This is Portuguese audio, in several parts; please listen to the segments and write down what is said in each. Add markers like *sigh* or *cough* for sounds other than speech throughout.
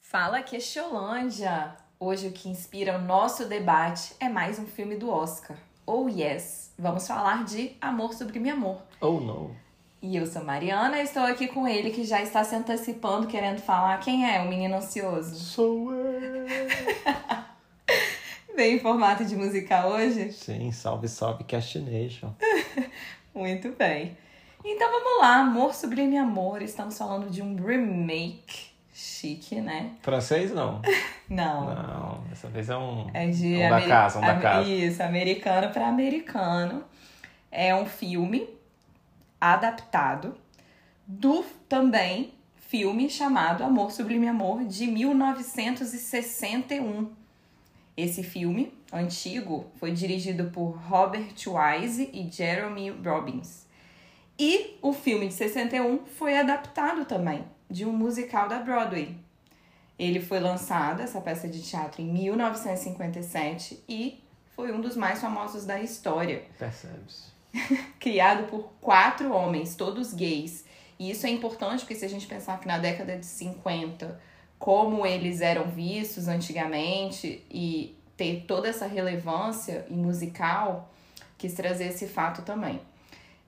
Fala Queixolândia! Hoje o que inspira o nosso debate é mais um filme do Oscar. Oh yes! Vamos falar de Amor Sublime Amor. Oh não. E eu sou Mariana e estou aqui com ele que já está se antecipando, querendo falar quem é o menino ansioso. Sou eu. Veio em formato de musical hoje? Sim, salve, salve, Cast Nation. *laughs* Muito bem. Então vamos lá, Amor Sublime Amor. Estamos falando de um remake chique, né? Francês não. *laughs* Não. Não, dessa vez é um. É de um da casa, um da casa. Isso, americano para americano. É um filme adaptado do também filme chamado Amor Sublime Amor de 1961. Esse filme antigo foi dirigido por Robert Wise e Jeremy Robbins. E o filme de 61 foi adaptado também de um musical da Broadway. Ele foi lançado, essa peça de teatro, em 1957 e foi um dos mais famosos da história Percebe-se. *laughs* criado por quatro homens, todos gays. E isso é importante porque se a gente pensar que na década de 50, como eles eram vistos antigamente e ter toda essa relevância em musical, quis trazer esse fato também.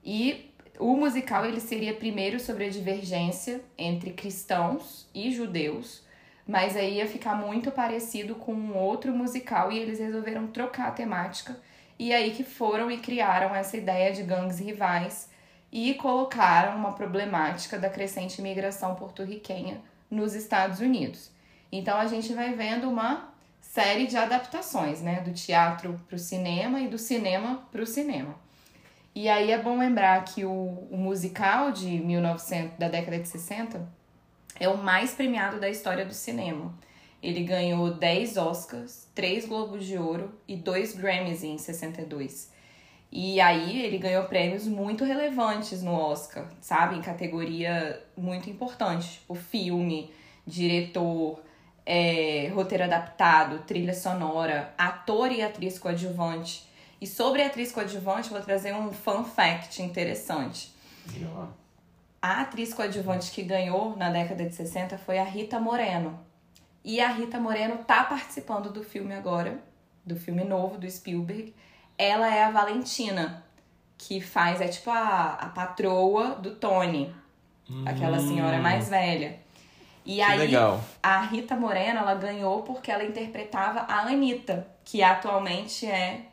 E o musical ele seria primeiro sobre a divergência entre cristãos e judeus, mas aí ia ficar muito parecido com um outro musical e eles resolveram trocar a temática e aí que foram e criaram essa ideia de gangues rivais e colocaram uma problemática da crescente imigração porto-riquenha nos Estados Unidos. Então a gente vai vendo uma série de adaptações, né, do teatro para o cinema e do cinema para o cinema. E aí é bom lembrar que o, o musical de 1900 da década de 60 é o mais premiado da história do cinema. Ele ganhou 10 Oscars, 3 Globos de Ouro e 2 Grammys em 62. E aí ele ganhou prêmios muito relevantes no Oscar, sabe? Em categoria muito importante. O filme, diretor, é, roteiro adaptado, trilha sonora, ator e atriz coadjuvante. E sobre a atriz coadjuvante, eu vou trazer um fun fact interessante. A atriz coadjuvante que ganhou na década de 60 foi a Rita Moreno. E a Rita Moreno tá participando do filme agora, do filme novo do Spielberg. Ela é a Valentina, que faz, é tipo a, a patroa do Tony, aquela senhora mais velha. E Que aí, legal. a Rita Moreno, ela ganhou porque ela interpretava a Anitta, que atualmente é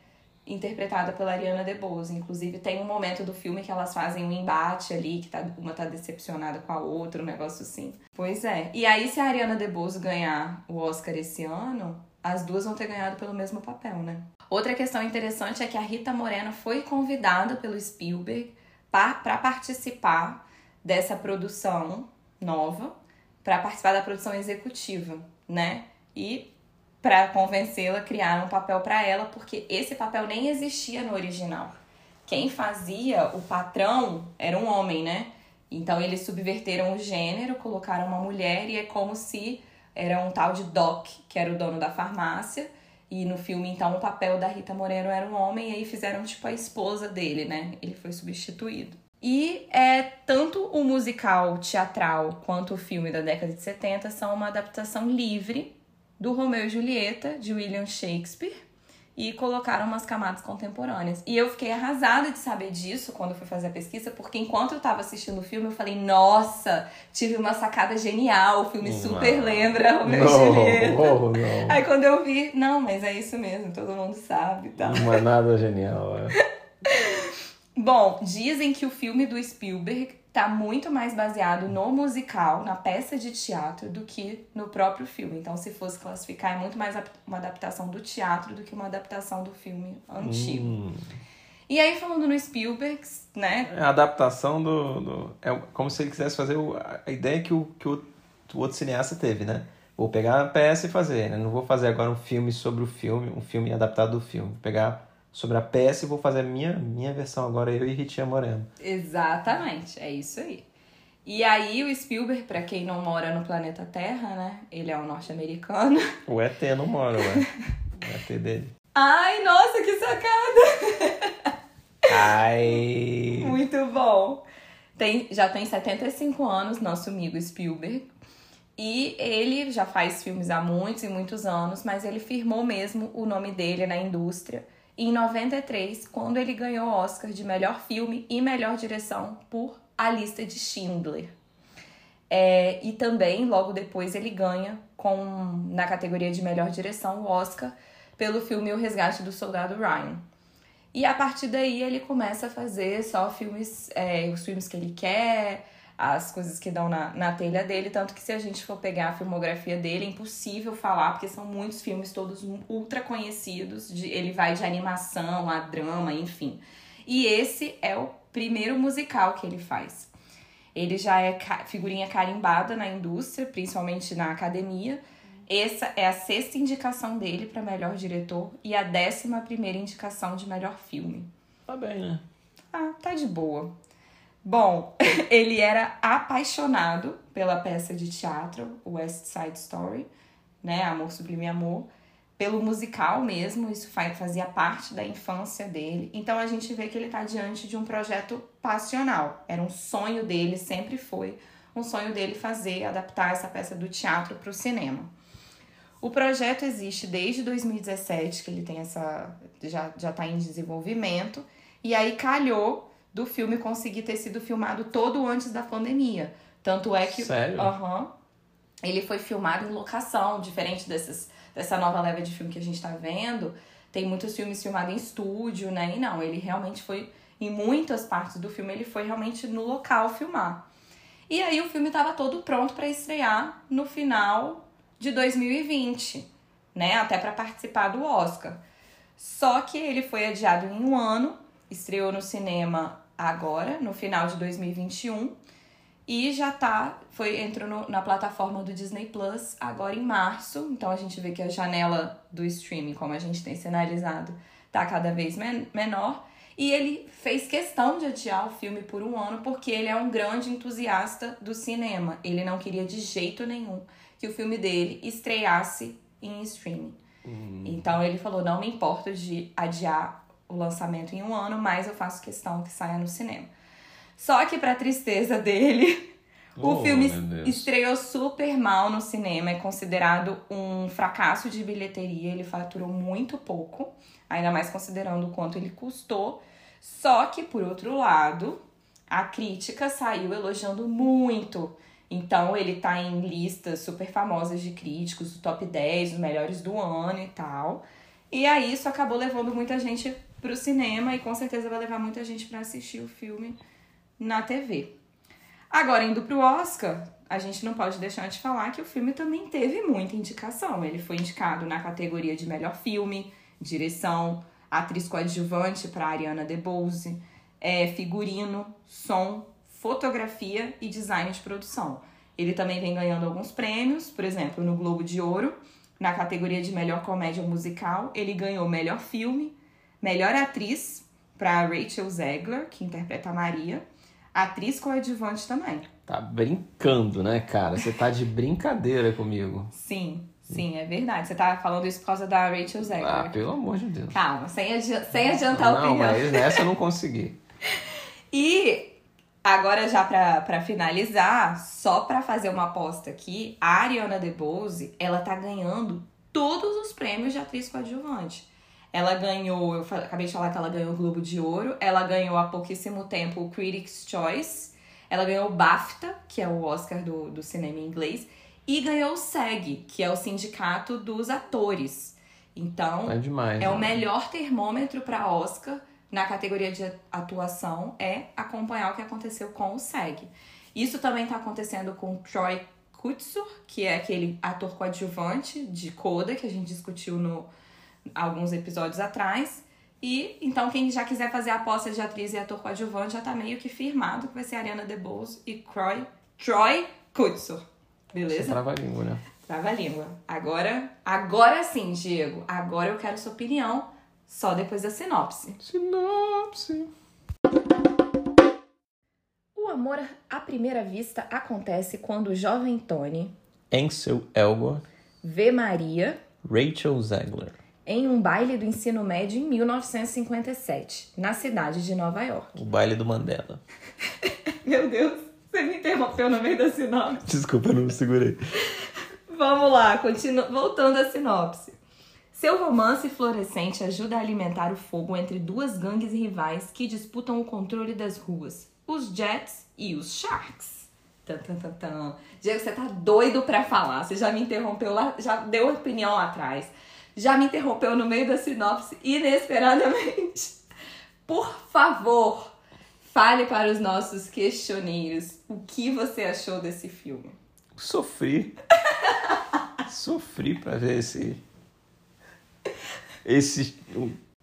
interpretada pela Ariana DeBose. Inclusive, tem um momento do filme que elas fazem um embate ali, que tá, uma tá decepcionada com a outra, um negócio assim. Pois é. E aí, se a Ariana DeBose ganhar o Oscar esse ano, as duas vão ter ganhado pelo mesmo papel, né? Outra questão interessante é que a Rita Moreno foi convidada pelo Spielberg para participar dessa produção nova, para participar da produção executiva, né? E para convencê-la a criar um papel para ela, porque esse papel nem existia no original. Quem fazia o patrão era um homem, né? Então eles subverteram o gênero, colocaram uma mulher e é como se era um tal de Doc, que era o dono da farmácia, e no filme então o papel da Rita Moreno era um homem e aí fizeram tipo a esposa dele, né? Ele foi substituído. E é tanto o musical teatral quanto o filme da década de 70 são uma adaptação livre do Romeu e Julieta, de William Shakespeare, e colocaram umas camadas contemporâneas. E eu fiquei arrasada de saber disso quando eu fui fazer a pesquisa, porque enquanto eu tava assistindo o filme, eu falei, nossa, tive uma sacada genial, o filme super Não. lembra Romeu e Não, não. Aí quando eu vi, não, mas é isso mesmo, todo mundo sabe e tal. Não é nada genial. É. *laughs* Bom, dizem que o filme do Spielberg tá muito mais baseado no musical, na peça de teatro, do que no próprio filme. Então, se fosse classificar, é muito mais uma adaptação do teatro do que uma adaptação do filme antigo. Hum, E aí, falando no Spielberg, né? é a adaptação do, do- É como se ele quisesse fazer o- a ideia que o, que o, o outro cineasta teve, né? Vou pegar a peça e fazer, né? Não vou fazer agora um filme sobre o filme, um filme adaptado do filme. Vou pegar sobre a peça e vou fazer a minha, minha versão agora, eu e Ritinha Moreno. Exatamente, é isso aí. E aí, o Spielberg, pra quem não mora no planeta Terra, né? Ele é um norte-americano. *laughs* O ET não mora, ué. O ET dele. Ai, nossa, que sacada! Ai. *laughs* Muito bom. Tem, já tem 75 anos, nosso amigo Spielberg. E ele já faz filmes há muitos e muitos anos, mas ele firmou mesmo o nome dele na indústria em 93, quando ele ganhou o Oscar de melhor filme e melhor direção por A Lista de Schindler. É, e também, logo depois, ele ganha com na categoria de melhor direção o Oscar pelo filme O Resgate do Soldado Ryan. E a partir daí ele começa a fazer só filmes, é, os filmes que ele quer, as coisas que dão na, na telha dele. Tanto que se a gente for pegar a filmografia dele, é impossível falar, porque são muitos filmes todos ultra conhecidos. De, ele vai de animação a drama, enfim. E esse é o primeiro musical que ele faz. Ele já é figurinha carimbada na indústria, principalmente na academia. Essa é a sexta indicação dele para melhor diretor e a décima primeira indicação de melhor filme. Tá bem, né? Ah, tá de boa. Bom, *laughs* ele era apaixonado pela peça de teatro West Side Story, né? Amor Sublime Amor, pelo musical mesmo, isso fazia parte da infância dele. Então a gente vê que ele está diante de um projeto passional. Era um sonho dele, sempre foi um sonho dele fazer, adaptar essa peça do teatro para o cinema. O projeto existe desde 2017, que ele tem essa. já, já tá em desenvolvimento. E aí calhou do filme conseguir ter sido filmado todo antes da pandemia. Tanto é que. Sério? Uhum, ele foi filmado em locação, diferente desses, dessa nova leva de filme que a gente tá vendo. Tem muitos filmes filmados em estúdio, né? E não, ele realmente foi. Em muitas partes do filme, ele foi realmente no local filmar. E aí o filme estava todo pronto para estrear no final de 2020, né? Até para participar do Oscar. Só que ele foi adiado em um ano, estreou no cinema agora, no final de 2021, e já tá, foi entrou no, na plataforma do Disney Plus agora em março. Então a gente vê que a janela do streaming, como a gente tem sinalizado, tá cada vez men menor. E ele fez questão de adiar o filme por um ano porque ele é um grande entusiasta do cinema. Ele não queria de jeito nenhum que o filme dele estreasse em streaming. Uhum. Então ele falou: não me importo de adiar o lançamento em um ano, mas eu faço questão que saia no cinema. Só que, para tristeza dele, *laughs* oh, o filme estreou super mal no cinema, é considerado um fracasso de bilheteria, ele faturou muito pouco, ainda mais considerando o quanto ele custou. Só que, por outro lado, a crítica saiu elogiando muito então ele tá em listas super famosas de críticos, o top 10, os melhores do ano e tal. E aí isso acabou levando muita gente pro cinema e com certeza vai levar muita gente para assistir o filme na TV. Agora, indo pro Oscar, a gente não pode deixar de falar que o filme também teve muita indicação. Ele foi indicado na categoria de melhor filme, direção, atriz coadjuvante para Ariana DeBose, é, figurino, som, fotografia e design de produção. Ele também vem ganhando alguns prêmios, por exemplo, no Globo de Ouro, na categoria de melhor comédia musical, ele ganhou melhor filme, melhor atriz para Rachel Zegler, que interpreta a Maria, atriz coadjuvante também. Tá brincando, né, cara? Você tá de brincadeira comigo. Sim, sim, é verdade. Você tá falando isso por causa da Rachel Zegler. Ah, pelo amor de Deus. Calma, sem, adi sem adiantar não, a opinião. Não, mas nessa eu não consegui. *laughs* e Agora, já para finalizar, só para fazer uma aposta aqui, a Ariana DeBose, ela tá ganhando todos os prêmios de atriz coadjuvante. Ela ganhou, eu acabei de falar que ela ganhou o Globo de Ouro, ela ganhou há pouquíssimo tempo o Critics' Choice, ela ganhou o BAFTA, que é o Oscar do, do cinema em inglês, e ganhou o SEG, que é o Sindicato dos Atores. Então, é, demais, é né? o melhor termômetro para Oscar na categoria de atuação é acompanhar o que aconteceu com o SEG. Isso também está acontecendo com Troy Kutsur, que é aquele ator coadjuvante de Coda que a gente discutiu no alguns episódios atrás. E então quem já quiser fazer a aposta de atriz e ator coadjuvante já tá meio que firmado que vai ser Ariana DeBose e Troy, Troy Kutsur. Beleza? Você trava a língua, né? Trava a língua. Agora, agora sim, Diego. Agora eu quero sua opinião só depois da sinopse. Sinopse. O amor à primeira vista acontece quando o jovem Tony, Ansel Elgort, vê Maria, Rachel Zegler, em um baile do ensino médio em 1957, na cidade de Nova York. O baile do Mandela. *laughs* Meu Deus, você me interrompeu no meio da sinopse. Desculpa, eu não me segurei. Vamos lá, continu... voltando à sinopse. Seu romance fluorescente ajuda a alimentar o fogo entre duas gangues rivais que disputam o controle das ruas, os Jets e os Sharks. Tan, tan, tan, tan. Diego, você tá doido pra falar. Você já me interrompeu lá, já deu opinião lá atrás. Já me interrompeu no meio da sinopse inesperadamente. Por favor, fale para os nossos questioneiros o que você achou desse filme. Sofri. *laughs* Sofri pra ver esse. Esse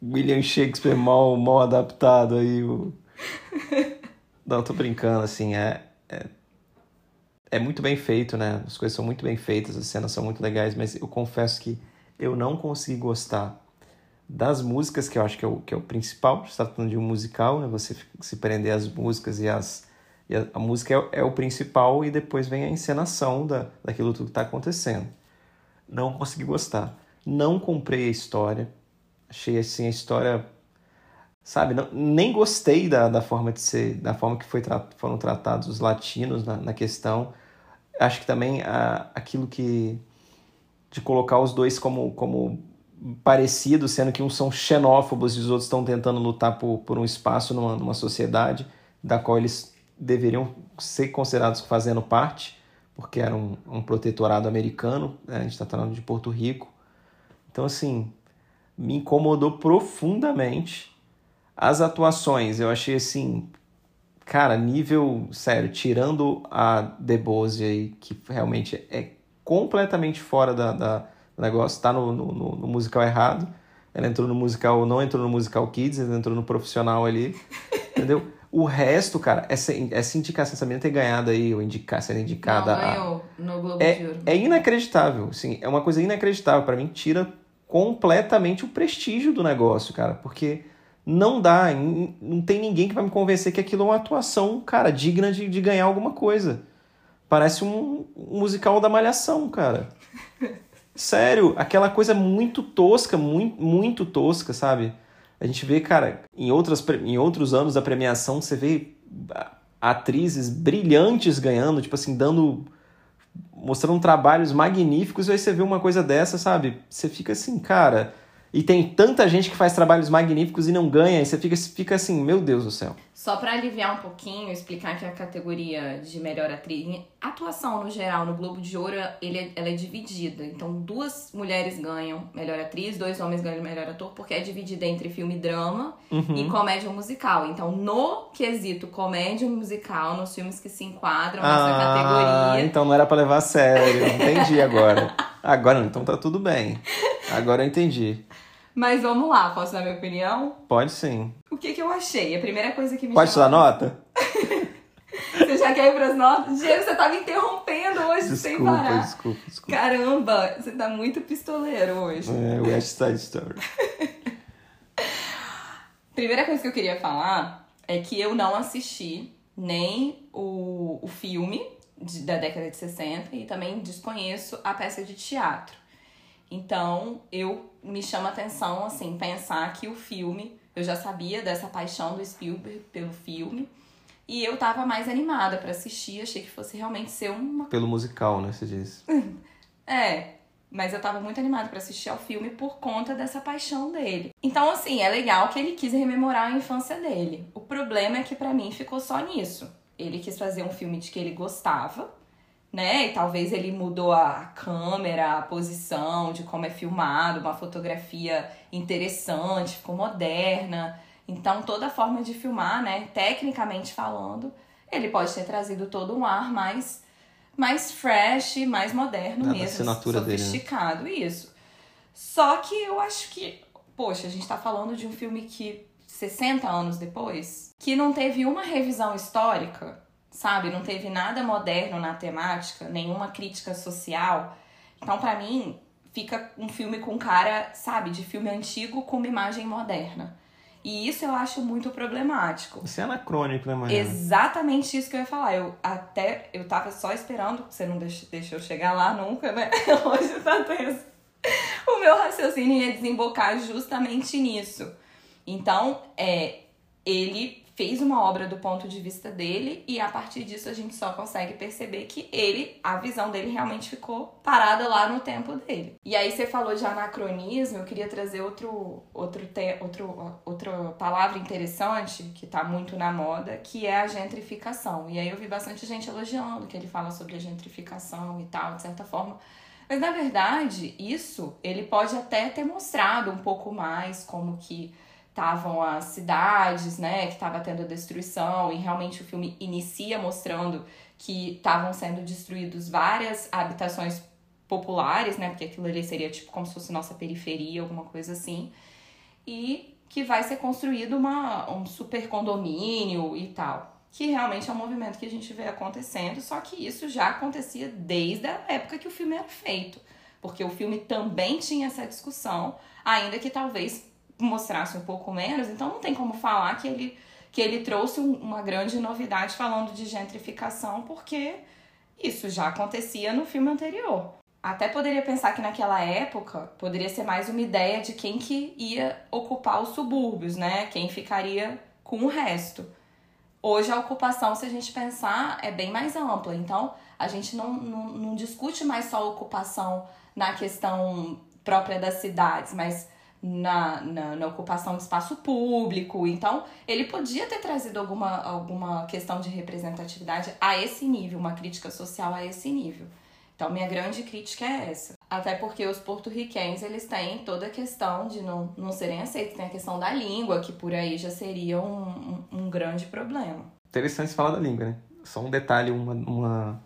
William Shakespeare mal, mal adaptado aí. O... Não, tô brincando, assim, é, é, é muito bem feito, né? As coisas são muito bem feitas, as cenas são muito legais, mas eu confesso que eu não consegui gostar das músicas, que eu acho que é o, que é o principal, se tratando de um musical, né? Você se prender às músicas e as. E a, a música é, é, o principal e depois vem a encenação da, daquilo tudo que está acontecendo. Não consegui gostar. Não comprei a história. Achei assim a história sabe? Não, nem gostei da, da forma de ser, da forma que foi foram tratados os latinos na, na questão. Acho que também a, aquilo que de colocar os dois como, como parecidos, sendo que uns são xenófobos e os outros estão tentando lutar por, por um espaço numa, numa sociedade da qual eles deveriam ser considerados fazendo parte, porque era um, um protetorado americano, né? a gente está falando de Porto Rico. Então, assim, me incomodou profundamente as atuações, eu achei assim, cara, nível, sério, tirando a Debose aí, que realmente é completamente fora da, da do negócio, tá no, no, no, musical errado. Ela entrou no musical, não entrou no musical Kids, ela entrou no profissional ali, *laughs* entendeu? O resto, cara, essa, essa indicação, essa menina ter ganhado aí, ou indicar, ser indicada. Não, ganhou a, no Globo é, de Ouro. É inacreditável, assim, é uma coisa inacreditável. para mim, tira completamente o prestígio do negócio, cara, porque não dá, não tem ninguém que vai me convencer que aquilo é uma atuação, cara, digna de, de ganhar alguma coisa. Parece um, musical da Malhação, cara. Sério, aquela coisa muito tosca, muito, muito tosca, sabe? A gente vê, cara, em, outras, em outros anos da premiação, você vê atrizes brilhantes ganhando, tipo assim, dando. mostrando trabalhos magníficos, e aí você vê uma coisa dessa, sabe? Você fica assim, cara e tem tanta gente que faz trabalhos magníficos e não ganha, e você fica, fica assim, meu Deus do céu. Só para aliviar um pouquinho, explicar que a categoria de melhor atriz, atuação no geral, no Globo de Ouro, ele é, ela é dividida. Então, duas mulheres ganham melhor atriz, dois homens ganham melhor ator, porque é dividida entre filme drama uhum. e comédia musical. Então, no quesito comédia musical, nos filmes que se enquadram nessa ah, categoria. Então não era para levar a sério, entendi agora. *laughs* agora não, então tá tudo bem. Agora eu entendi. Mas vamos lá, posso dar minha opinião? Pode sim. O que, que eu achei? A primeira coisa que me Pode chamou... dar nota? *laughs* você já quer ir pras notas? Diego, você tá me interrompendo hoje desculpa, sem parar. Desculpa, desculpa. Caramba, você tá muito pistoleiro hoje. É, West Side Story. *laughs* primeira coisa que eu queria falar é que eu não assisti nem o, o filme de, da década de 60 e também desconheço a peça de teatro. Então, eu me chama atenção assim pensar que o filme, eu já sabia dessa paixão do Spielberg pelo filme, e eu tava mais animada para assistir, achei que fosse realmente ser uma pelo musical, né, você disse. *laughs* é, mas eu tava muito animada para assistir ao filme por conta dessa paixão dele. Então, assim, é legal que ele quis rememorar a infância dele. O problema é que para mim ficou só nisso. Ele quis fazer um filme de que ele gostava, né? E talvez ele mudou a câmera, a posição de como é filmado, uma fotografia interessante, ficou moderna. Então, toda a forma de filmar, né, tecnicamente falando, ele pode ter trazido todo um ar mais mais fresh, mais moderno Na mesmo, assinatura sofisticado, dele, né? isso. Só que eu acho que, poxa, a gente tá falando de um filme que 60 anos depois, que não teve uma revisão histórica sabe? Não teve nada moderno na temática, nenhuma crítica social. Então, para mim, fica um filme com cara, sabe, de filme antigo com uma imagem moderna. E isso eu acho muito problemático. Isso é anacrônico, né, Maria? Exatamente isso que eu ia falar. Eu até eu tava só esperando, você não deixou eu chegar lá nunca, né? *laughs* Hoje tá tenso. o meu raciocínio ia desembocar justamente nisso. Então, é, ele fez uma obra do ponto de vista dele e a partir disso a gente só consegue perceber que ele, a visão dele realmente ficou parada lá no tempo dele. E aí você falou de anacronismo, eu queria trazer outro outro te, outro outra palavra interessante que tá muito na moda, que é a gentrificação. E aí eu vi bastante gente elogiando que ele fala sobre a gentrificação e tal, de certa forma. Mas na verdade, isso ele pode até ter mostrado um pouco mais como que estavam as cidades, né, que estava tendo a destruição, e realmente o filme inicia mostrando que estavam sendo destruídos várias habitações populares, né, porque aquilo ali seria tipo como se fosse nossa periferia, alguma coisa assim, e que vai ser construído uma, um super condomínio e tal. Que realmente é um movimento que a gente vê acontecendo, só que isso já acontecia desde a época que o filme era feito. Porque o filme também tinha essa discussão, ainda que talvez mostrasse um pouco menos, então não tem como falar que ele, que ele trouxe uma grande novidade falando de gentrificação, porque isso já acontecia no filme anterior. Até poderia pensar que naquela época poderia ser mais uma ideia de quem que ia ocupar os subúrbios, né? Quem ficaria com o resto. Hoje a ocupação, se a gente pensar, é bem mais ampla. Então, a gente não, não, não discute mais só a ocupação na questão própria das cidades, mas na, na, na, ocupação do espaço público. Então, ele podia ter trazido alguma, alguma questão de representatividade a esse nível, uma crítica social a esse nível. Então, minha grande crítica é essa. Até porque os porto-riquenhos, eles têm toda a questão de não, não serem aceitos. Tem a questão da língua, que por aí já seria um, um, um grande problema. Interessante falar da língua, né? Só um detalhe, uma, uma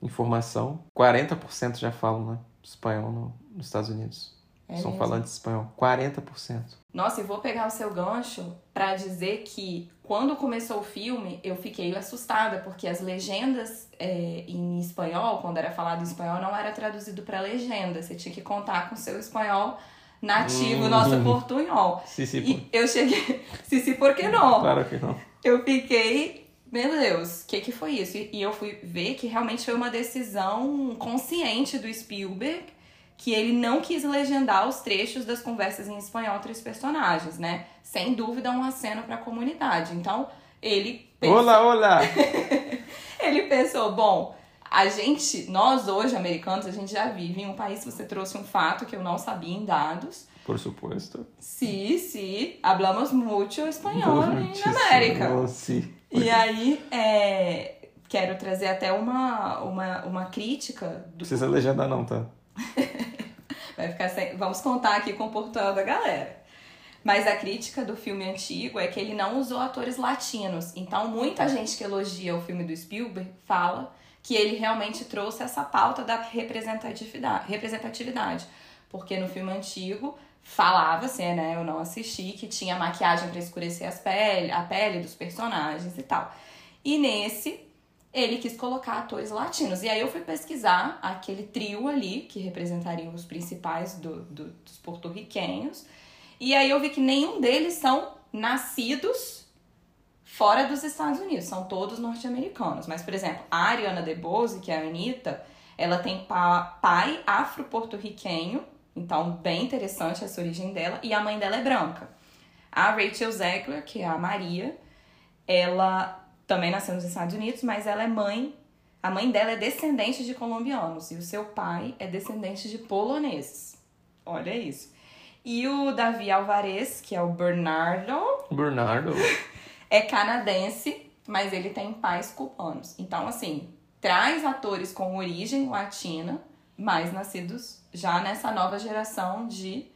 informação. 40% já falam né, espanhol no, nos Estados Unidos. É São mesmo? falantes espanhol. 40%. Nossa, e vou pegar o seu gancho para dizer que quando começou o filme, eu fiquei assustada, porque as legendas é, em espanhol, quando era falado em espanhol, não era traduzido para legenda. Você tinha que contar com o seu espanhol nativo, hum. nosso portunhol. *laughs* Sim, sim. E eu cheguei. *laughs* sim, sim, por que não? Claro que não. Eu fiquei. Meu Deus, o que, que foi isso? E eu fui ver que realmente foi uma decisão consciente do Spielberg que ele não quis legendar os trechos das conversas em espanhol entre os personagens, né? Sem dúvida, um aceno para a comunidade. Então, ele. Pensou... Olá, olá! *laughs* ele pensou, bom, a gente, nós hoje, americanos, a gente já vive em um país, você trouxe um fato que eu não sabia em dados. Por supuesto. Sí, sí, hablamos mucho espanhol na América. Sí. E aí, é, quero trazer até uma, uma, uma crítica. Do... Precisa legendar não, tá? *laughs* Vai ficar sem... Vamos contar aqui com o portugal da galera. Mas a crítica do filme antigo é que ele não usou atores latinos. Então, muita gente que elogia o filme do Spielberg fala que ele realmente trouxe essa pauta da representatividade. representatividade. Porque no filme antigo falava-se, né? Eu não assisti, que tinha maquiagem para escurecer as pele, a pele dos personagens e tal. E nesse, ele quis colocar atores latinos. E aí eu fui pesquisar aquele trio ali, que representariam os principais do, do, dos porto-riquenhos. E aí eu vi que nenhum deles são nascidos fora dos Estados Unidos, são todos norte-americanos. Mas, por exemplo, a Ariana DeBose, que é a Anitta, ela tem pai afro-porto-riquenho, então bem interessante essa origem dela, e a mãe dela é branca. A Rachel Zegler, que é a Maria, ela também nasceu nos Estados Unidos, mas ela é mãe. A mãe dela é descendente de colombianos e o seu pai é descendente de poloneses. Olha isso. E o Davi Alvarez, que é o Bernardo. Bernardo. *laughs* é canadense, mas ele tem pais cubanos. Então, assim, traz atores com origem latina, mas nascidos já nessa nova geração de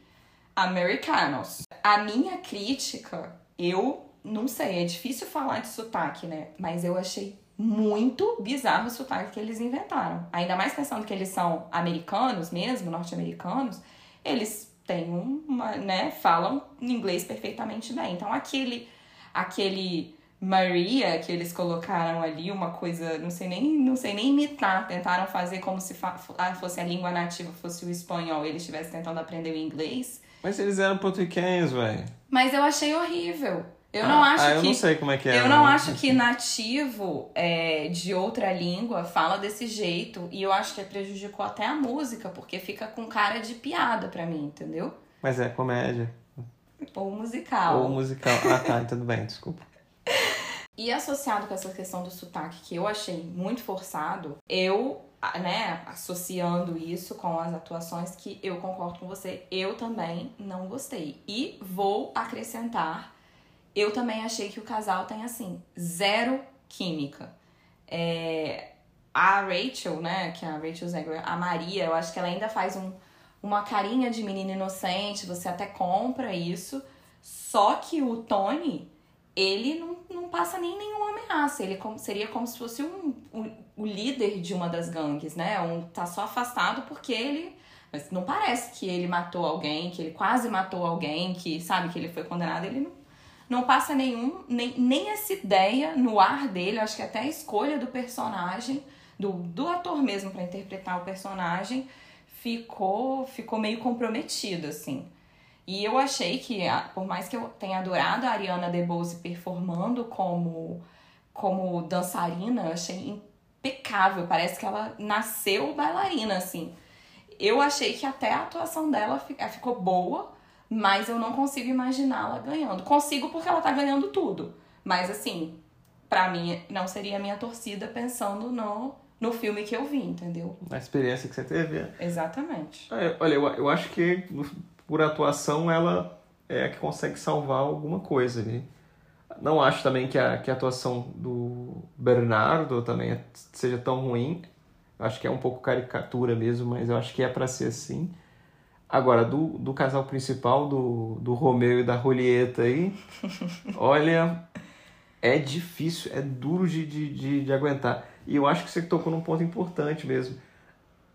americanos. A minha crítica, eu não sei, é difícil falar de sotaque, né? Mas eu achei muito bizarro o sotaque que eles inventaram. Ainda mais pensando que eles são americanos mesmo, norte-americanos, eles têm uma, né, falam inglês perfeitamente bem. Então aquele aquele Maria que eles colocaram ali, uma coisa, não sei nem, não sei nem imitar, tentaram fazer como se ah, fosse a língua nativa, fosse o espanhol, eles estivessem tentando aprender o inglês. Mas eles eram portugueses, velho. Mas eu achei horrível. Eu não Ah, acho ah, eu que. não sei como é que é. Eu não né? acho que nativo é, de outra língua fala desse jeito. E eu acho que prejudicou até a música, porque fica com cara de piada pra mim, entendeu? Mas é comédia. Ou musical. Ou musical. Ah, tá, *laughs* tudo bem, desculpa. E associado com essa questão do sotaque, que eu achei muito forçado, eu, né, associando isso com as atuações que eu concordo com você, eu também não gostei. E vou acrescentar, eu também achei que o casal tem, assim, zero química. É, a Rachel, né, que é a Rachel Zegler, a Maria, eu acho que ela ainda faz um, uma carinha de menina inocente, você até compra isso. Só que o Tony, ele não, não passa nem nenhuma ameaça. Ele como, seria como se fosse um, um- o líder de uma das gangues, né? Um, tá só afastado porque ele. Mas não parece que ele matou alguém, que ele quase matou alguém, que sabe que ele foi condenado. Ele não, não passa nenhum, nem, nem essa ideia no ar dele. Acho que até a escolha do personagem, do, do ator mesmo pra interpretar o personagem, ficou, ficou meio comprometido, assim. E eu achei que, por mais que eu tenha adorado a Ariana DeBose performando como, como dançarina, achei impecável. Parece que ela nasceu bailarina, assim. Eu achei que até a atuação dela fi- ficou boa, mas eu não consigo imaginá-la ganhando. Consigo porque ela tá ganhando tudo. Mas, assim, pra mim, não seria a minha torcida pensando no, no filme que eu vi, entendeu? A experiência que você teve. é- Exatamente. É, olha, eu, eu acho que por atuação ela é a que consegue salvar alguma coisa ali. Não acho também que a, que a atuação do Bernardo também seja tão ruim. Eu acho que é um pouco caricatura mesmo, mas eu acho que é pra ser assim. Agora, do, do casal principal, do, do Romeu e da Julieta aí, *laughs* olha, é difícil, é duro de, de, de, de aguentar. E eu acho que você tocou num ponto importante mesmo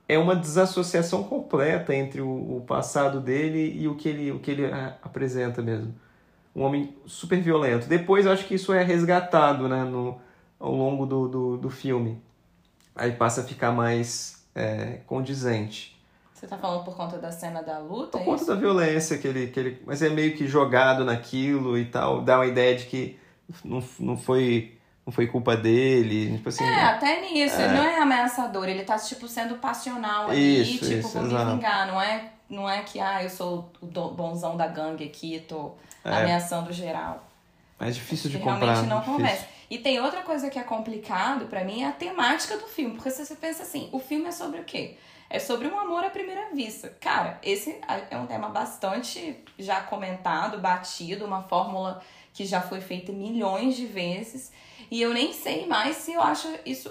é uma desassociação completa entre o, o passado dele e o que ele, o que ele apresenta mesmo. Um homem super violento. Depois eu acho que isso é resgatado né, no, ao longo do, do, do filme. Aí passa a ficar mais é, condizente. Você tá falando por conta da cena da luta? Por é conta isso? da violência que ele, que ele. Mas é meio que jogado naquilo e tal. Dá uma ideia de que não, não, foi, não foi culpa dele. Tipo assim. É, até nisso. Ele não é ameaçador, ele tá, tipo, sendo passional ali, Isso, tipo, isso, vou me exato. vingar. Não é, não é que, ah, eu sou o bonzão da gangue aqui, tô É. ameaçando geral. mais difícil de comprar. realmente não difícil. conversa. E tem outra coisa que é complicado pra mim, é a temática do filme. Porque se você pensa assim, o filme é sobre o quê? É sobre um amor à primeira vista. Cara, esse é um tema bastante já comentado, batido, uma fórmula que já foi feita milhões de vezes. E eu nem sei mais se eu acho isso,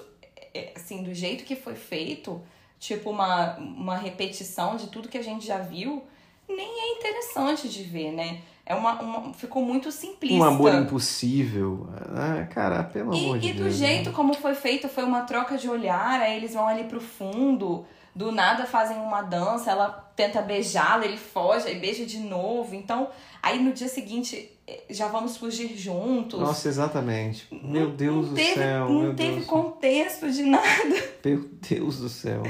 é, assim, do jeito que foi feito, tipo uma, uma repetição de tudo que a gente já viu, nem é interessante de ver, né? É uma, uma ficou muito simplista. Um amor impossível. Ah, cara, pelo amor E, de e do Deus. jeito né? como foi feito, foi uma troca de olhar, aí eles vão ali pro fundo, do nada fazem uma dança, ela tenta beijá-la, ele foge, aí beija de novo. Então, aí no dia seguinte eh, já vamos fugir juntos. Nossa, exatamente. Meu Deus não do teve, céu. Não teve Deus. contexto de nada. *laughs* Meu Deus do céu.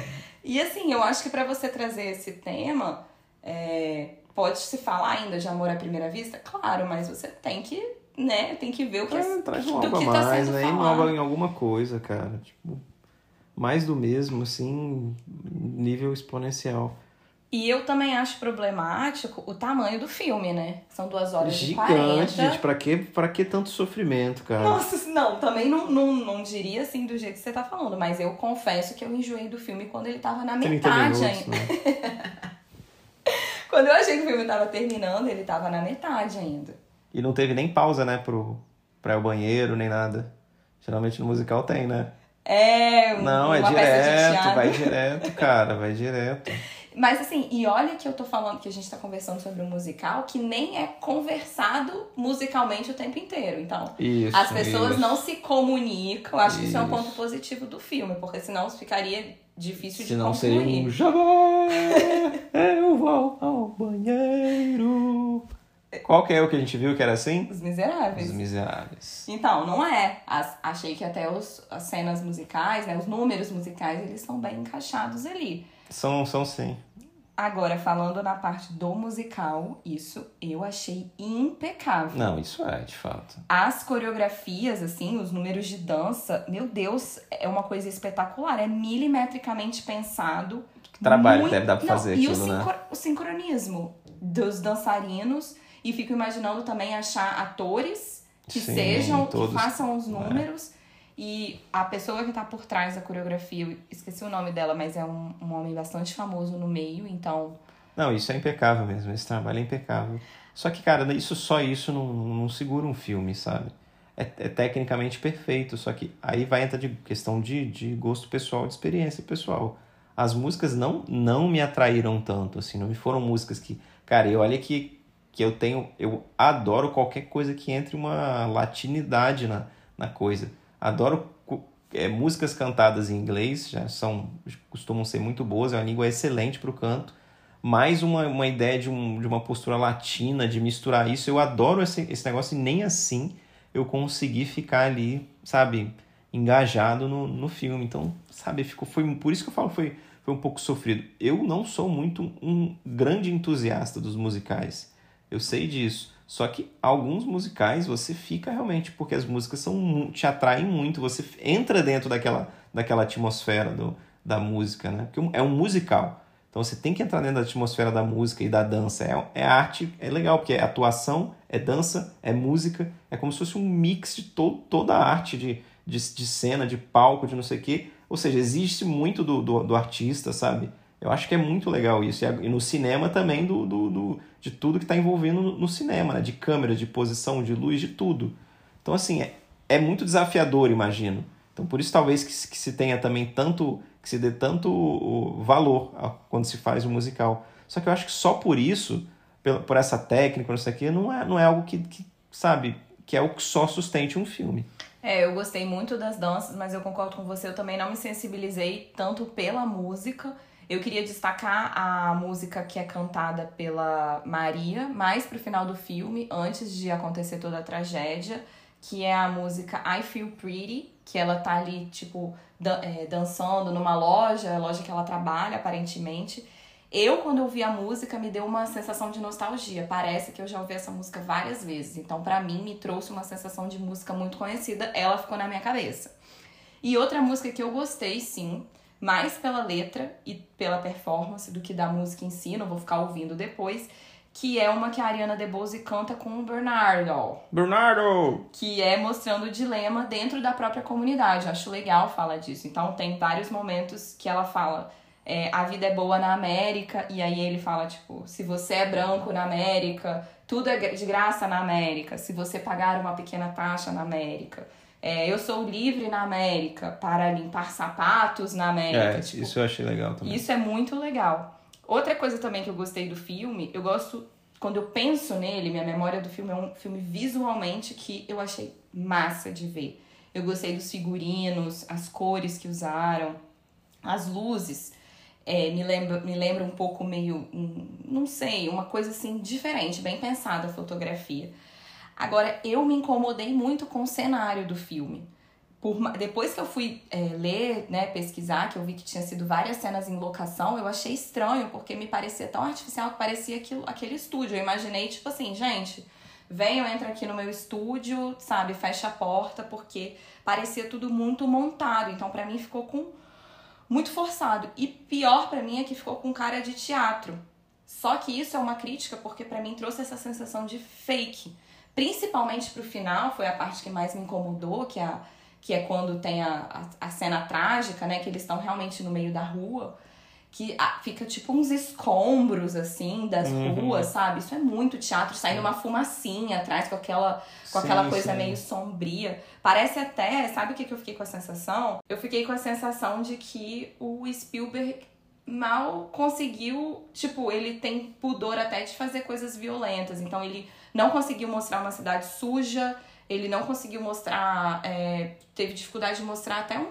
E assim, eu acho que pra você trazer esse tema, é, pode se falar ainda de amor à primeira vista? Claro, mas você tem que, né, tem que ver o que, É, traz um do que tá mais, sendo né? Inova em alguma coisa, cara. Tipo, mais do mesmo, assim, nível exponencial. E eu também acho problemático o tamanho do filme, né? São duas horas e Gigante, 40. gente. Pra que, pra que tanto sofrimento, cara? Nossa, não, também não, não, não diria assim do jeito que você tá falando, mas eu confesso que eu enjoei do filme quando ele tava na 30 metade minutos, ainda. né? *laughs* Quando eu achei que o filme tava terminando, ele tava na metade ainda. E não teve nem pausa, né, pro, pra ir ao banheiro, nem nada. Geralmente no musical tem, né? É, Não, é direto, vai *laughs* direto, cara, vai direto. Mas assim, e olha que eu tô falando que a gente tá conversando sobre um musical que nem é conversado musicalmente o tempo inteiro. Então, Isso. as pessoas isso. não se comunicam. Acho que isso é um Isso. ponto positivo do filme, porque senão ficaria difícil de Senão seria um já vai, *laughs* eu vou ao banheiro. Qual que é o que a gente viu que era assim? Os Miseráveis. Os Miseráveis. Então, não é. As- achei que até os, as cenas musicais, né, os números musicais, eles são bem encaixados ali. São, são sim. Agora, falando na parte do musical, isso eu achei impecável. Não, isso é, de fato. As coreografias, assim, os números de dança, meu Deus, é uma coisa espetacular. É milimetricamente pensado. Que trabalho muito... deve dar pra fazer Não, e aquilo, o, né? o sincronismo dos dançarinos. E fico imaginando também achar atores que Sim, sejam, todos. que façam os números. E a pessoa que tá por trás da coreografia, esqueci o nome dela, mas é um, um homem bastante famoso no meio, então Não, isso é impecável mesmo. Esse trabalho é impecável. Só que, cara, isso só isso não, não segura um filme, sabe? É, é tecnicamente perfeito, só que aí vai entrar de questão de, de gosto pessoal, de experiência pessoal. As músicas não, não me atraíram tanto, assim, não me foram músicas que. Cara, eu olha que, que eu tenho. Eu adoro qualquer coisa que entre uma latinidade na, na coisa. Adoro é, músicas cantadas em inglês, já são. costumam ser muito boas, é uma língua excelente para o canto mais uma, uma ideia de, um, de uma postura latina, de misturar isso. Eu adoro esse, esse negócio e nem assim eu consegui ficar ali, sabe, engajado no, no filme. Então, sabe, ficou, foi por isso que eu falo foi, foi um pouco sofrido. Eu não sou muito um grande entusiasta dos musicais. Eu sei disso. Só que alguns musicais você fica realmente, porque as músicas são te atraem muito, você entra dentro daquela, daquela atmosfera do, da música, né? Porque é um musical. Então você tem que entrar dentro da atmosfera da música e da dança. É, é arte, é legal, porque é atuação, é dança, é música, é como se fosse um mix de to toda a arte de, de, de cena, de palco, de não sei o quê. Ou seja, existe muito do, do, do artista, sabe? Eu acho que é muito legal isso. E no cinema também, do, do, do- de tudo que está envolvendo no, cinema, né? De câmera, de posição, de luz, de tudo. Então, assim, é, é muito desafiador, imagino. Então, por isso, talvez, que, se- que se tenha também tanto, que se dê tanto valor quando se faz o musical. Só que eu acho que só por isso, pela- por essa técnica, não sei o quê, não é, não é algo que, que, sabe, que é o que só sustente um filme. É, eu gostei muito das danças, mas eu concordo com você, eu também não me sensibilizei tanto pela música. Eu queria destacar a música que é cantada pela Maria, mais pro final do filme, antes de acontecer toda a tragédia, que é a música I Feel Pretty, que ela tá ali, tipo, dan- é, dançando numa loja, loja que ela trabalha, aparentemente. Eu, quando eu vi a música, me deu uma sensação de nostalgia. Parece que eu já ouvi essa música várias vezes. Então, pra mim, me trouxe uma sensação de música muito conhecida. Ela ficou na minha cabeça. E outra música que eu gostei, sim, mais pela letra e pela performance do que da música em si, não vou ficar ouvindo depois, que é uma que a Ariana DeBose canta com o Bernardo Bernardo! que é mostrando o dilema dentro da própria comunidade. Eu acho legal falar disso. Então tem vários momentos que ela fala é, a vida é boa na América, e aí ele fala, tipo, se você é branco na América, tudo é de graça na América, se você pagar uma pequena taxa na América. É, eu sou livre na América para limpar sapatos na América. É, tipo, isso eu achei legal também. isso é muito legal. Outra coisa também que eu gostei do filme, eu gosto, quando eu penso nele, minha memória do filme é um filme visualmente que eu achei massa de ver. Eu gostei dos figurinos, as cores que usaram, as luzes. É, me, lembra, me lembra um pouco meio, não sei, uma coisa assim diferente, bem pensada a fotografia. Agora, eu me incomodei muito com o cenário do filme. Por, depois que eu fui é, ler, né, pesquisar, que eu vi que tinha sido várias cenas em locação, eu achei estranho, porque me parecia tão artificial que parecia aquilo, aquele estúdio. Eu imaginei, tipo assim, gente, venham, entra aqui no meu estúdio, sabe, fecha a porta, porque parecia tudo muito montado. Então, pra mim, ficou com muito forçado. E pior pra mim é que ficou com cara de teatro. Só que isso é uma crítica porque pra mim trouxe essa sensação de fake. Principalmente pro final, foi a parte que mais me incomodou, que é, a, que é quando tem a, a, a cena trágica, né? Que eles estão realmente no meio da rua. Que ah, fica tipo uns escombros, assim, das Uhum. ruas, sabe? Isso é muito teatro, saindo uma fumacinha atrás com aquela com aquela Sim, coisa sim. meio sombria. Parece até, sabe o que, que eu fiquei com a sensação? Eu fiquei com a sensação de que o Spielberg mal conseguiu, tipo, ele tem pudor até de fazer coisas violentas. Então ele não conseguiu mostrar uma cidade suja, ele não conseguiu mostrar, é, teve dificuldade de mostrar até um,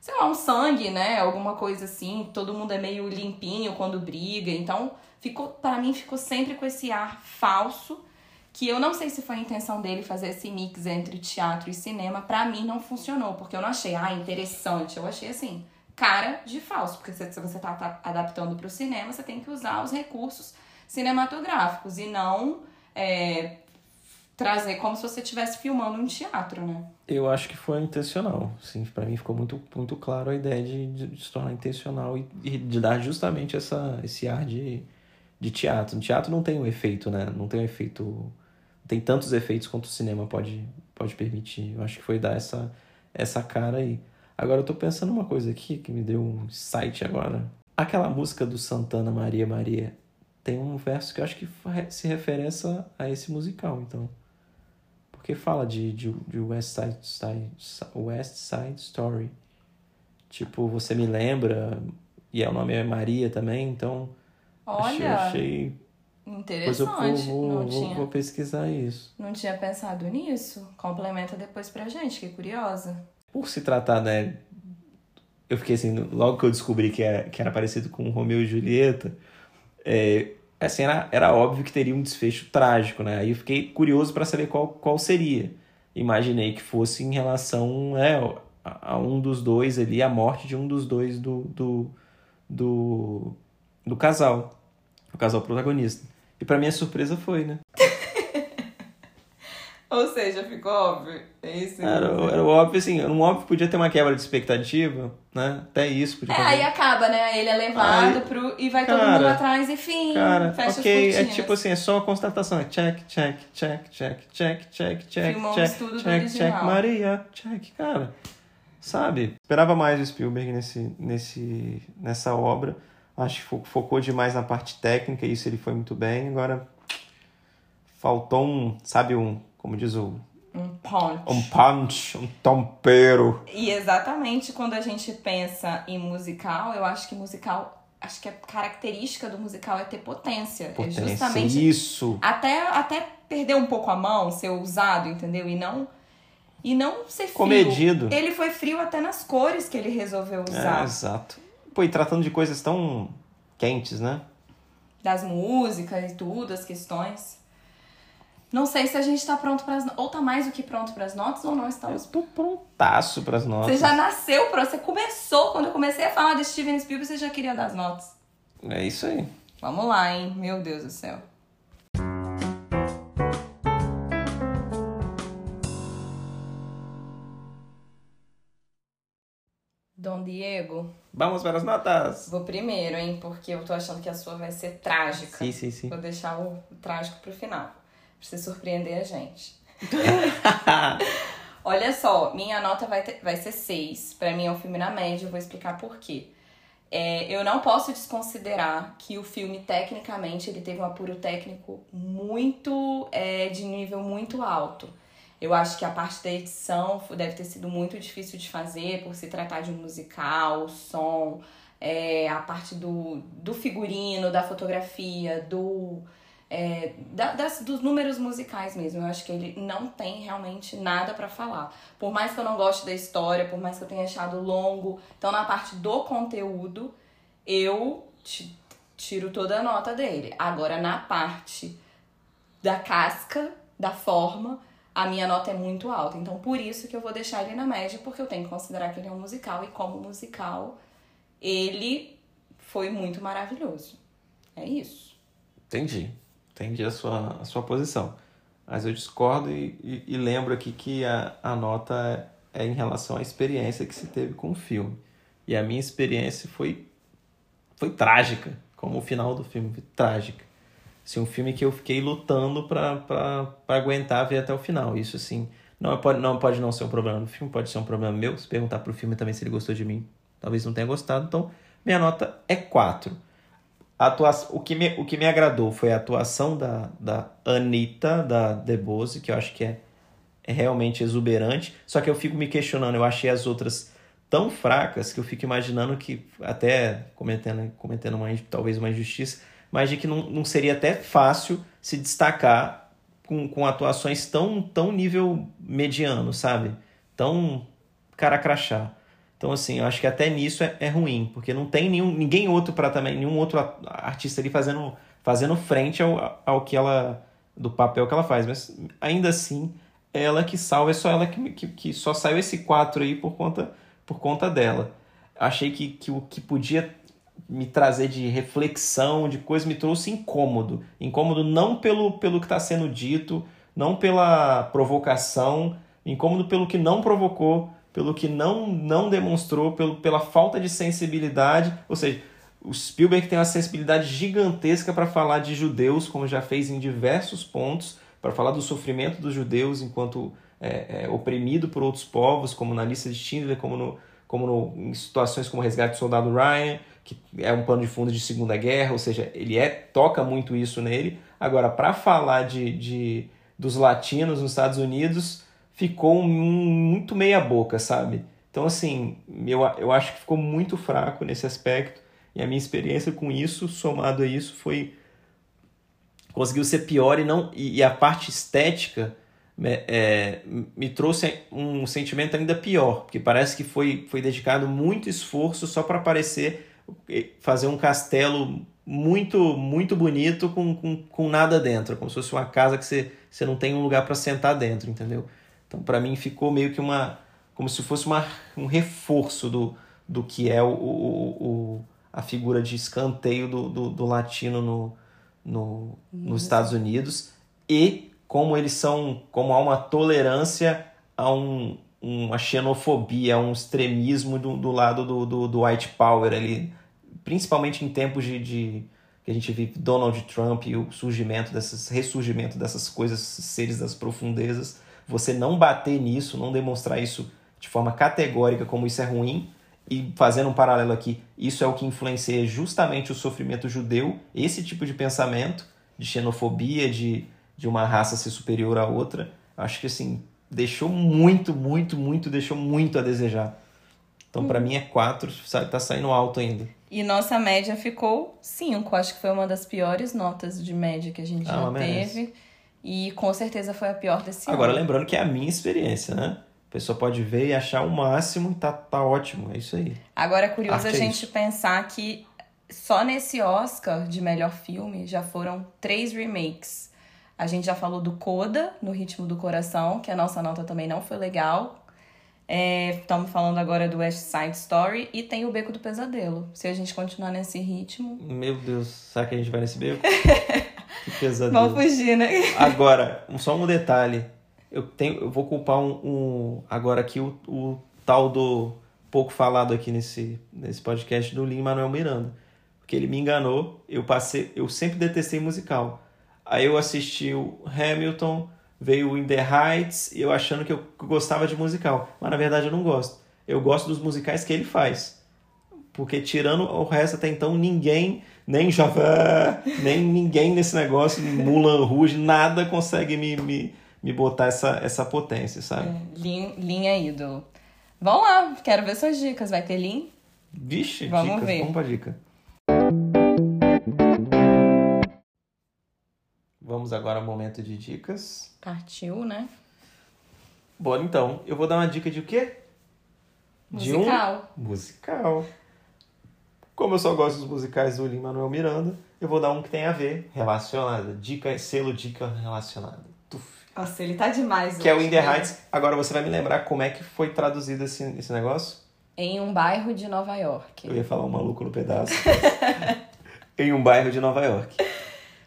sei lá, um sangue, né? Alguma coisa assim. Todo mundo é meio limpinho quando briga. Então, ficou, para mim ficou sempre com esse ar falso que eu não sei se foi a intenção dele fazer esse mix entre teatro e cinema, pra mim não funcionou, porque eu não achei, ah, interessante. Eu achei assim, cara de falso, porque se você tá adaptando para o cinema, você tem que usar os recursos cinematográficos e não é, trazer como se você estivesse filmando um teatro, né? Eu acho que foi intencional. Sim, para mim ficou muito, muito claro a ideia de, de se tornar intencional e, e, de dar justamente essa, esse ar de, de teatro. No teatro não tem um efeito, né? Não tem um efeito. Tem tantos efeitos quanto o cinema pode, pode permitir. Eu acho que foi dar essa, essa cara aí. Agora eu tô pensando uma coisa aqui que me deu um site agora. Aquela música do Santana Maria Maria tem um verso que eu acho que se refere a esse musical, então. Porque fala de, de, de West, Side, Side, West Side Story. Tipo, você me lembra, e é, o nome é Maria também, então. Olha! Achei, Interessante. eu vou, não vou, tinha, vou pesquisar isso. não tinha pensado nisso. Complementa depois pra gente, que curiosa. Por se tratar, né? Eu fiquei assim, logo que eu descobri que era, que era parecido com Romeu e Julieta, é, assim, era, era óbvio que teria um desfecho trágico, né? Aí eu fiquei curioso para saber qual, qual seria. Imaginei que fosse em relação é, a, a um dos dois ali, a morte de um dos dois do, do, do, do casal, o casal protagonista. E para minha surpresa foi, né? Ou seja, ficou óbvio. É isso. Era, era óbvio, assim, um óbvio podia ter uma quebra de expectativa, né? Até isso podia É, ter. aí acaba, né? Ele é levado Aí, pro. E vai todo cara, mundo atrás e fim. Cara, fecha ok, as é tipo assim, é só uma constatação. É check, check, check, check, check, check, check, Filmamos check, tudo do check, original. check, Maria, check, cara. Sabe? Esperava mais o Spielberg nesse, nesse, nessa obra. Acho que fo- focou demais na parte técnica, isso ele foi muito bem. Agora, faltou um, sabe, um, como diz o, Um ponte. um punch, um tempero. E exatamente quando a gente pensa em musical, eu acho que musical. Acho que a característica do musical é ter potência. Potência, É justamente isso. até, até perder um pouco a mão, ser ousado, entendeu? E não e não ser frio. Comedido. Ele foi frio até nas cores que ele resolveu É, usar. exato. Pô, e tratando de coisas tão quentes, né? Das músicas e tudo, as questões. Não sei se a gente tá pronto para ou tá mais do que pronto para as notas ou não Eu estamos. tô prontaço pras notas. Você já nasceu, pro- você começou quando eu comecei a falar de Steven Spielberg, você já queria dar as notas. É isso aí. Vamos lá, hein? Meu Deus do céu. Dom Diego, Vamos para as notas. vou primeiro, hein? Porque eu tô achando que a sua vai ser trágica. Sim, sim, sim. Vou deixar o trágico pro final. Pra você surpreender a gente. *laughs* Olha só, minha nota vai, ter- vai ser 6. Pra mim é um filme na média, eu vou explicar por quê. É, eu não posso desconsiderar que o filme, tecnicamente, ele teve um apuro técnico muito é, de nível muito alto. Eu acho que a parte da edição deve ter sido muito difícil de fazer por se tratar de um musical, o som, é, a parte do, do figurino, da fotografia, do, é, da- das, dos números musicais mesmo. Eu acho que ele não tem realmente nada pra falar. Por mais que eu não goste da história, por mais que eu tenha achado longo, então na parte do conteúdo, eu ti- tiro toda a nota dele. Agora na parte da casca, da forma, a minha nota é muito alta. Então por isso que eu vou deixar ele na média, porque eu tenho que considerar que ele é um musical e como musical, ele foi muito maravilhoso. É isso. Entendi. Entendi a sua, a sua posição. Mas eu discordo e, e, e lembro aqui que a, a nota é em relação à experiência que se teve com o filme. E a minha experiência foi, foi trágica, como o final do filme, foi trágica. Assim, um filme que eu fiquei lutando para aguentar ver até o final. Isso, assim, não pode, não pode não ser um problema do filme, pode ser um problema meu. Se perguntar pro filme também se ele gostou de mim, talvez não tenha gostado. Então, minha nota é 4. A atuação, o, que me, o que me agradou foi a atuação da, da Anitta, da Debose, que eu acho que é, é realmente exuberante. Só que eu fico me questionando, eu achei as outras tão fracas que eu fico imaginando que, até cometendo, cometendo uma, talvez uma injustiça, mas de que não, não seria até fácil se destacar com, com atuações tão, tão nível mediano, sabe? Tão cara crachá. Então, assim, eu acho que até nisso é, é ruim, porque não tem nenhum, ninguém outro para também, nenhum outro artista ali fazendo, fazendo frente ao, ao que ela, do papel que ela faz. Mas ainda assim, ela que salva, é só ela que, que, que só saiu esse 4 aí por conta, por conta dela. achei que, que o que podia me trazer de reflexão, de coisa, me trouxe incômodo. Incômodo não pelo, pelo que está sendo dito, não pela provocação, incômodo pelo que não provocou, pelo que não, não demonstrou, pelo, pela falta de sensibilidade. Ou seja, o Spielberg tem uma sensibilidade gigantesca para falar de judeus, como já fez em diversos pontos, para falar do sofrimento dos judeus enquanto é, é, oprimido por outros povos, como na lista de Schindler, como, no, como no, em situações como o Resgate do Soldado Ryan, que é um pano de fundo de Segunda Guerra, ou seja, ele é toca muito isso nele. Agora, para falar de, de, dos latinos nos Estados Unidos, ficou muito meia boca, sabe? Então, assim, eu, eu acho que ficou muito fraco nesse aspecto. E a minha experiência com isso, somado a isso, foi. conseguiu ser pior e não. E, e a parte estética é, me trouxe um sentimento ainda pior, porque parece que foi, foi dedicado muito esforço só para parecer fazer um castelo muito muito bonito com, com, com nada dentro, como se fosse uma casa que você, você não tem um lugar para sentar dentro, entendeu? Então, para mim, ficou meio que uma. como se fosse uma, um reforço do, do que é o, o, o a figura de escanteio do, do, do latino no, no, nos Estados Unidos e como eles são. como há uma tolerância a um, uma xenofobia, um extremismo do, do lado do, do, do white power ali, principalmente em tempos de, de que a gente vive Donald Trump e o surgimento dessas ressurgimento dessas coisas, seres das profundezas, você não bater nisso, não demonstrar isso de forma categórica como isso é ruim e fazendo um paralelo aqui, isso é o que influencia justamente o sofrimento judeu, esse tipo de pensamento de xenofobia, de, de uma raça ser superior à outra, acho que assim, deixou muito, muito, muito, deixou muito a desejar. Então, para mim, é 4, tá saindo alto ainda. E nossa média ficou 5. Acho que foi uma das piores notas de média que a gente ah, já teve. E com certeza foi a pior desse Agora, ano. lembrando que é a minha experiência, né? A pessoa pode ver e achar o máximo e tá, tá ótimo. É isso aí. Agora é curioso Arte a é gente é pensar que só nesse Oscar de melhor filme já foram três remakes. A gente já falou do Coda, no Ritmo do Coração, que a nossa nota também não foi legal. Estamos é, falando agora do West Side Story e tem o Beco do Pesadelo. Se a gente continuar nesse ritmo. Meu Deus, será que a gente vai nesse beco? *laughs* que pesadelo. Vamos fugir, né? *laughs* Agora, só um detalhe. Eu, tenho, eu vou culpar um, um agora aqui o, o tal do pouco falado aqui nesse, nesse podcast do Lin Manuel Miranda. Porque ele me enganou. Eu passei, eu sempre detestei musical. Aí eu assisti o Hamilton, veio o In the Heights, e eu achando que eu gostava de musical. Mas na verdade eu não gosto. Eu gosto dos musicais que ele faz. Porque tirando o resto até então, ninguém, nem Javan, nem ninguém nesse negócio, Mulan Rouge, nada consegue me, me, me botar essa, essa potência, sabe? É, linha ídolo. Vamos lá, quero ver suas dicas. Vai ter Lean? Vixe, vamos dicas. ver. Vamos pra dica. Vamos agora ao momento de dicas. Partiu, né? Bora então. Eu vou dar uma dica de o quê? Musical. De um musical. Como eu só gosto dos musicais do Lin Manuel Miranda, eu vou dar um que tem a ver, relacionado. Dica, selo dica relacionada. Tuf. Nossa, ele tá demais. Que hoje, é o In The Heights. Agora você vai me lembrar como é que foi traduzido esse, esse negócio? Em um bairro de Nova York. Eu ia falar um maluco no pedaço. *laughs* em um bairro de Nova York.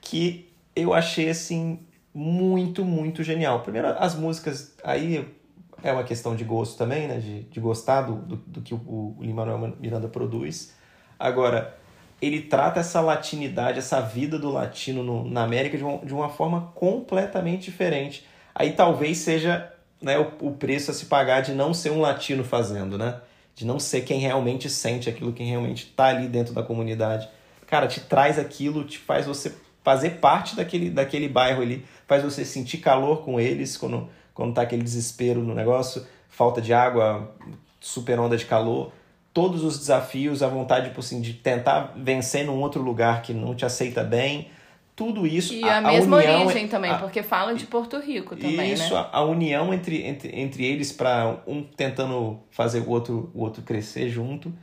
Que eu achei assim muito, muito genial. Primeiro, as músicas aí é uma questão de gosto também, né? De, de gostar do, do, do que o, o Lin-Manuel Miranda produz. Agora, ele trata essa latinidade, essa vida do latino no, na América de uma, de uma forma completamente diferente. Aí talvez seja né, o, o preço a se pagar de não ser um latino fazendo, né? De não ser quem realmente sente aquilo, quem realmente está ali dentro da comunidade. Cara, te traz aquilo, te faz você fazer parte daquele, daquele bairro ali, faz você sentir calor com eles quando, quando tá aquele desespero no negócio, falta de água, super onda de calor, todos os desafios, a vontade tipo assim, de tentar vencer num outro lugar que não te aceita bem, tudo isso. E a, a mesma união, origem também, a, porque falam de Porto Rico também. Isso, né? a, a união entre, entre, entre eles para um tentando fazer o outro, o outro crescer junto.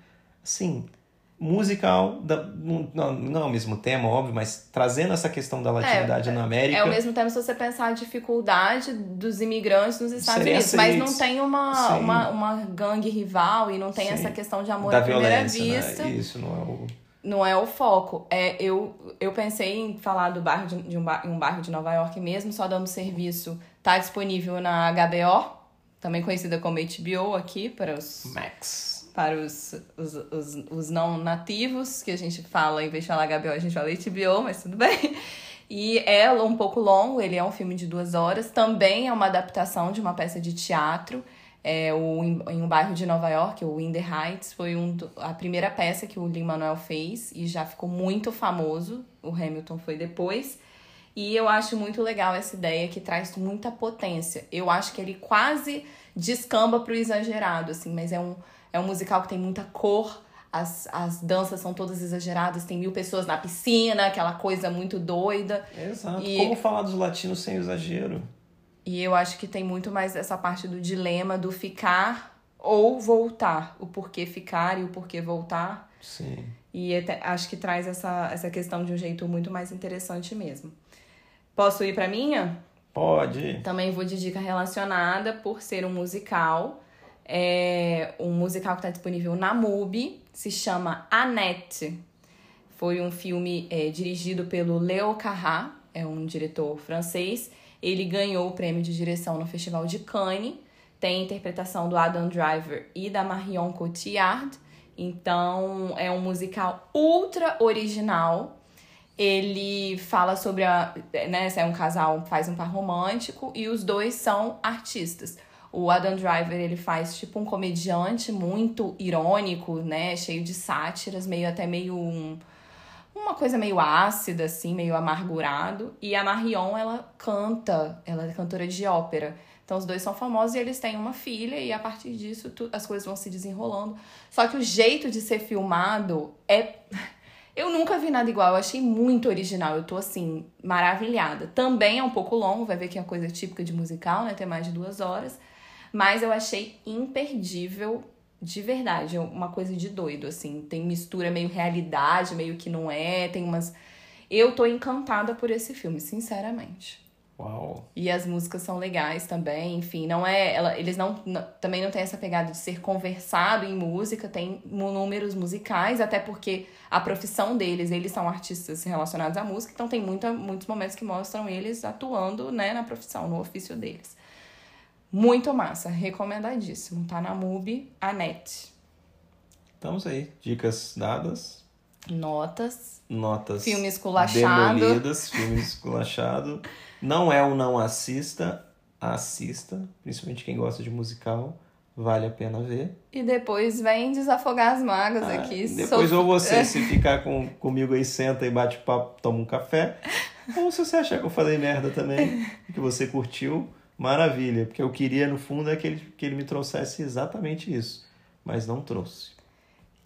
Assim, musical, da, não, não é o mesmo tema, óbvio, mas trazendo essa questão da latinidade É, na América. É o mesmo tempo se você pensar a dificuldade dos imigrantes nos Estados Unidos. Mas não tem uma, Sim. uma, uma gangue rival e não tem Sim. essa questão de amor da à primeira violência, vista. né? Isso não é o. Não é o foco. É, eu, eu pensei em falar do bairro de, de um, ba- em um bairro de Nova York mesmo, só dando serviço. Tá disponível na HBO, também conhecida como HBO aqui, para os Max. Para os, os, os, os não nativos, que a gente fala, em vez de falar HBO, a gente fala HBO, mas tudo bem. *laughs* E é um pouco longo, ele é um filme de duas horas. Também é uma adaptação de uma peça de teatro. É, o, em, em um bairro de Nova York, o In the Heights, foi um, a primeira peça que o Lin-Manuel fez e já ficou muito famoso. O Hamilton foi depois. E eu acho muito legal essa ideia que traz muita potência. Eu acho que ele quase descamba pro exagerado, assim, mas é um, é um musical que tem muita cor. As, as danças são todas exageradas, tem mil pessoas na piscina, aquela coisa muito doida. Exato. E- Como falar dos latinos sem exagero? E eu acho que tem muito mais essa parte do dilema do ficar ou voltar. O porquê ficar e o porquê voltar. Sim. E até- acho que traz essa, essa questão de um jeito muito mais interessante mesmo. Posso ir pra minha? Pode. Também vou de dica relacionada por ser um musical. É um musical que está disponível na MUBI, se chama Annette. Foi um filme é, dirigido pelo Leo Carrat, é um diretor francês. Ele ganhou o prêmio de direção no Festival de Cannes. Tem interpretação do Adam Driver e da Marion Cotillard. Então, é um musical ultra original. Ele fala sobre a. Né, é um casal, faz um par romântico e os dois são artistas. O Adam Driver, ele faz tipo um comediante muito irônico, né? Cheio de sátiras, meio até meio um, uma coisa meio ácida, assim, meio amargurado. E a Marion, ela canta, ela é cantora de ópera. Então os dois são famosos e eles têm uma filha, e a partir disso tu- as coisas vão se desenrolando. Só que o jeito de ser filmado é. *laughs* Eu nunca vi nada igual, eu achei muito original, eu tô assim, maravilhada. Também é um pouco longo, vai ver que é uma coisa típica de musical, né? Tem mais de duas horas. Mas eu achei imperdível, de verdade, é uma coisa de doido, assim. Tem mistura meio realidade, meio que não é, tem umas. Eu tô encantada por esse filme, sinceramente. Uau. E as músicas são legais também, enfim, não é. Ela, eles não, não- também não tem essa pegada de ser conversado em música, tem números musicais, até porque a profissão deles, eles são artistas relacionados à música, então tem muita, muitos momentos que mostram eles atuando né, na profissão, no ofício deles. Muito massa, recomendadíssimo. Tá na MUBI, a NET. Estamos aí. Dicas dadas. Notas. Notas Filme esculachado. demolidas, filme esculachado. Não é um não assista, assista, principalmente quem gosta de musical, vale a pena ver. E depois vem desafogar as mágoas Ah, aqui. depois Sof- ou você se ficar com, comigo aí, senta e bate papo, toma um café. Ou se você achar que eu falei merda também, *laughs* que você curtiu, maravilha. Porque eu queria, no fundo, é que ele, que ele me trouxesse exatamente isso. Mas não trouxe.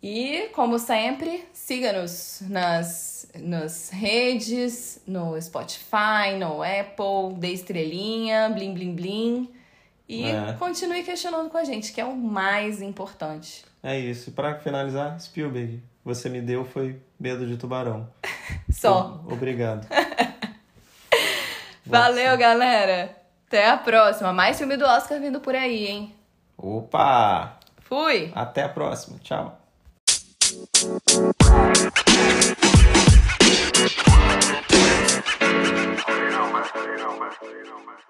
E, como sempre, siga-nos nas, nas redes, no Spotify, no Apple, dê estrelinha, blim blim blim. E É. continue questionando com a gente, que é o mais importante. É isso. E pra finalizar, Spielberg, você me deu foi medo de tubarão. *laughs* Só. Obrigado. *laughs* Valeu, galera! Até a próxima. Mais filme do Oscar vindo por aí, hein? Opa! Fui! Até a próxima. Tchau. know, man. Know, man.